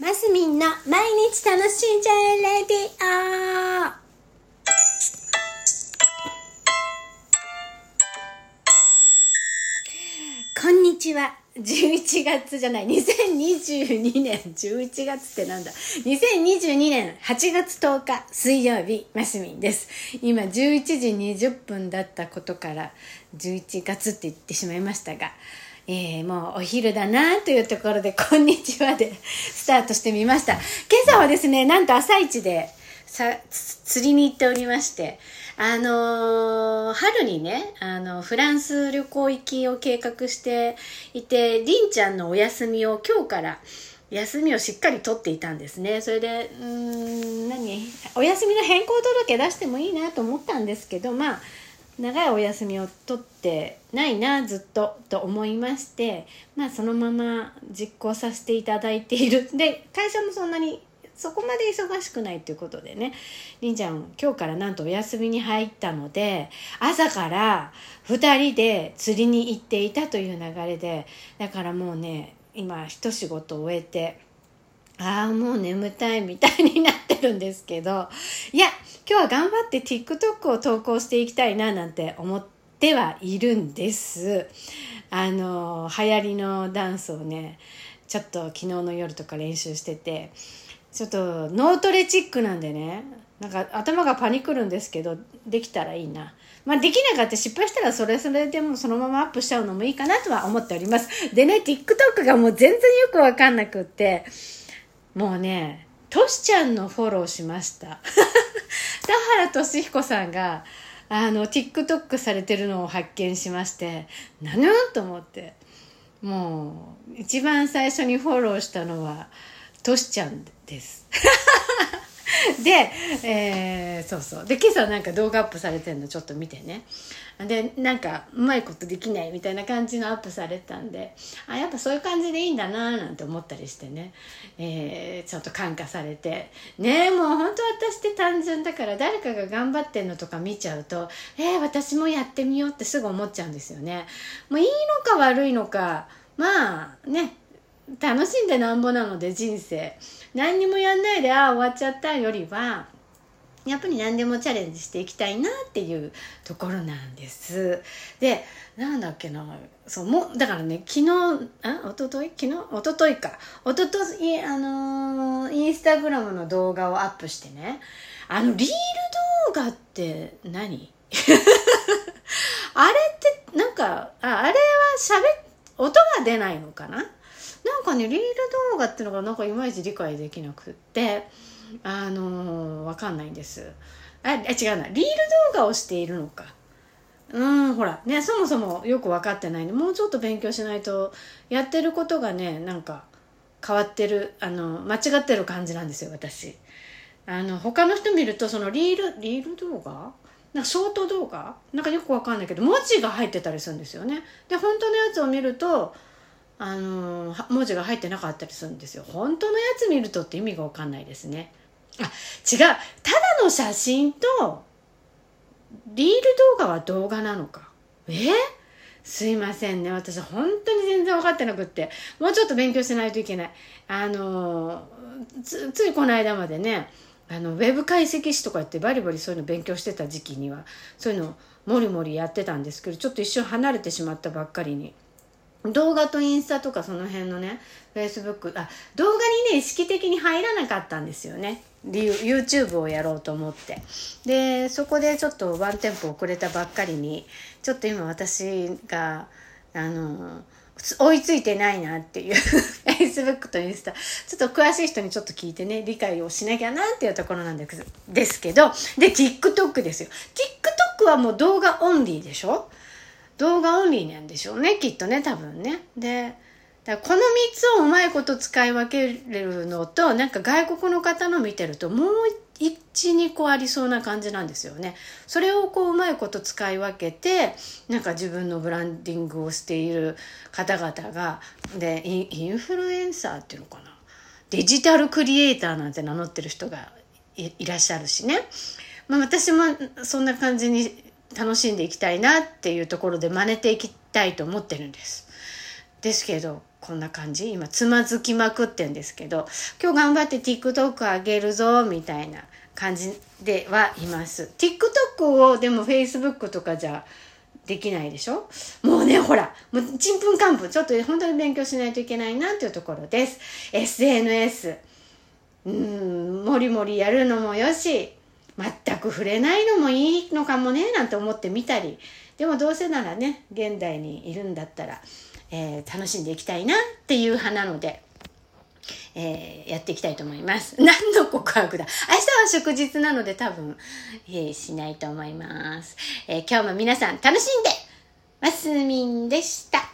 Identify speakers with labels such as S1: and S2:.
S1: マスミンの毎日楽しんじゃえレディオこんにちは。11月じゃない、2022年11月ってなんだ。2022年8月10日水曜日、マスミンです。今11時20分だったことから11月って言ってしまいましたが、えー、もうお昼だなというところで、こんにちはでスタートしてみました。今朝はですね、なんと朝一でさ釣りに行っておりまして、あのー春にね、あの、フランス旅行行きを計画していて、りんちゃんのお休みを今日から、休みをしっかり取っていたんですね。それで、うーん、何？お休みの変更届出してもいいなと思ったんですけど、まあ、長いお休みを取ってないなずっとと思いましてまあそのまま実行させていただいている。で会社もそんなにそこまで忙しくないということでねりんちゃん今日からなんとお休みに入ったので朝から2人で釣りに行っていたという流れでだからもうね今一仕事終えてああもう眠たいみたいになってるんですけどいや今日は頑張って TikTok を投稿していきたいななんて思ってはいるんです。あの流行りのダンスをねちょっと昨日の夜とか練習しててちょっと脳トレチックなんでねなんか頭がパニクるんですけどできたらいいな。まあできなかった失敗したらそれそれでもそのままアップしちゃうのもいいかなとは思っております。でね TikTok がもう全然よくわかんなくってもうねトシちゃんのフォローしました北原俊彦さんがあの TikTok されてるのを発見しまして何と思って。もう一番最初にフォローしたのはとしちゃんです。で、えーそうそう。で今朝なんか動画アップされてるのちょっと見てね。でなんかうまいことできないみたいな感じのアップされたんであやっぱそういう感じでいいんだなーなんて思ったりしてね、えーちょっと感化されて。ねえもう本当私って単純だから誰かが頑張ってんのとか見ちゃうとえー、私もやってみようってすぐ思っちゃうんですよね。もういいのか悪いのか。まあね。楽しんでなんぼなので人生。何にもやんないでああ終わっちゃったよりはやっぱり何でもチャレンジしていきたいなっていうところなんです。でなんだっけなそうもだからね昨日あ一昨日昨日？一昨日か。一昨日あのーインスタグラムの動画をアップしてね。あのリール動画って何？あれってなんかああれはしゃべ音が出ないのかな？なんかねリール動画っていうのがなんかいまいち理解できなくってあのーわかんないんです。ああ違うな。リール動画をしているのか。うんほら。ねそもそもよく分かってないんでもうちょっと勉強しないとやってることがねなんか変わってるあの間違ってる感じなんですよ私。あの他の人見るとそのリールリール動画？なんかショート動画？なんかよくわかんないけど文字が入ってたりするんですよね。で本当のやつを見るとあのは文字が入ってなかったりするんですよ。本当のやつ見るとって意味がわかんないですね。あ違う。ただの写真とリール動画は動画なのか。え？すいませんね。私本当に全然分かってなくって。もうちょっと勉強しないといけない。あのつついこの間までねあのウェブ解析士とか言ってバリバリそういうの勉強してた時期にはそういうのもりもりやってたんですけどちょっと一瞬離れてしまったばっかりに動画とインスタとかその辺のねフェイスブックあ動画にね意識的に入らなかったんですよね。YouTube をやろうと思って。でそこでちょっとワンテンポ遅れたばっかりにちょっと今私があの追いついてないなっていう。Facebook とインスタ。ちょっと詳しい人にちょっと聞いてね理解をしなきゃなっていうところなんですですけど。で TikTok ですよ。TikTok はもう動画オンリーでしょ？動画オンリーなんでしょうねきっとね多分ね。でこの3つをうまいこと使い分けるのとなんか外国の方の見てるともう12個ありそうな感じなんですよね。それをこううまいこと使い分けてなんか自分のブランディングをしている方々がでインフルエンサーっていうのかな。デジタルクリエイターなんて名乗ってる人がいいらっしゃるしね、まあ、私もそんな感じに楽しんでいきたいなっていうところで真似ていきたいと思ってるんです。ですけどこんな感じ。今つまずきまくってんですけど今日頑張って TikTok 上げるぞみたいな感じではいます。TikTok をでも Facebook とかじゃできないでしょ？もうねほらもうちんぷんかんぷんちょっと本当に勉強しないといけないなっていうところです。SNS うんもりもりやるのもよし。全く触れないのもいいのかもねなんて思ってみたりでもどうせならね現代にいるんだったらえー、楽しんでいきたいなっていう派なので、えー、やっていきたいと思います。何の告白だ？明日は祝日なので多分、えー、しないと思います。え今日も皆さん楽しんでますみんでした。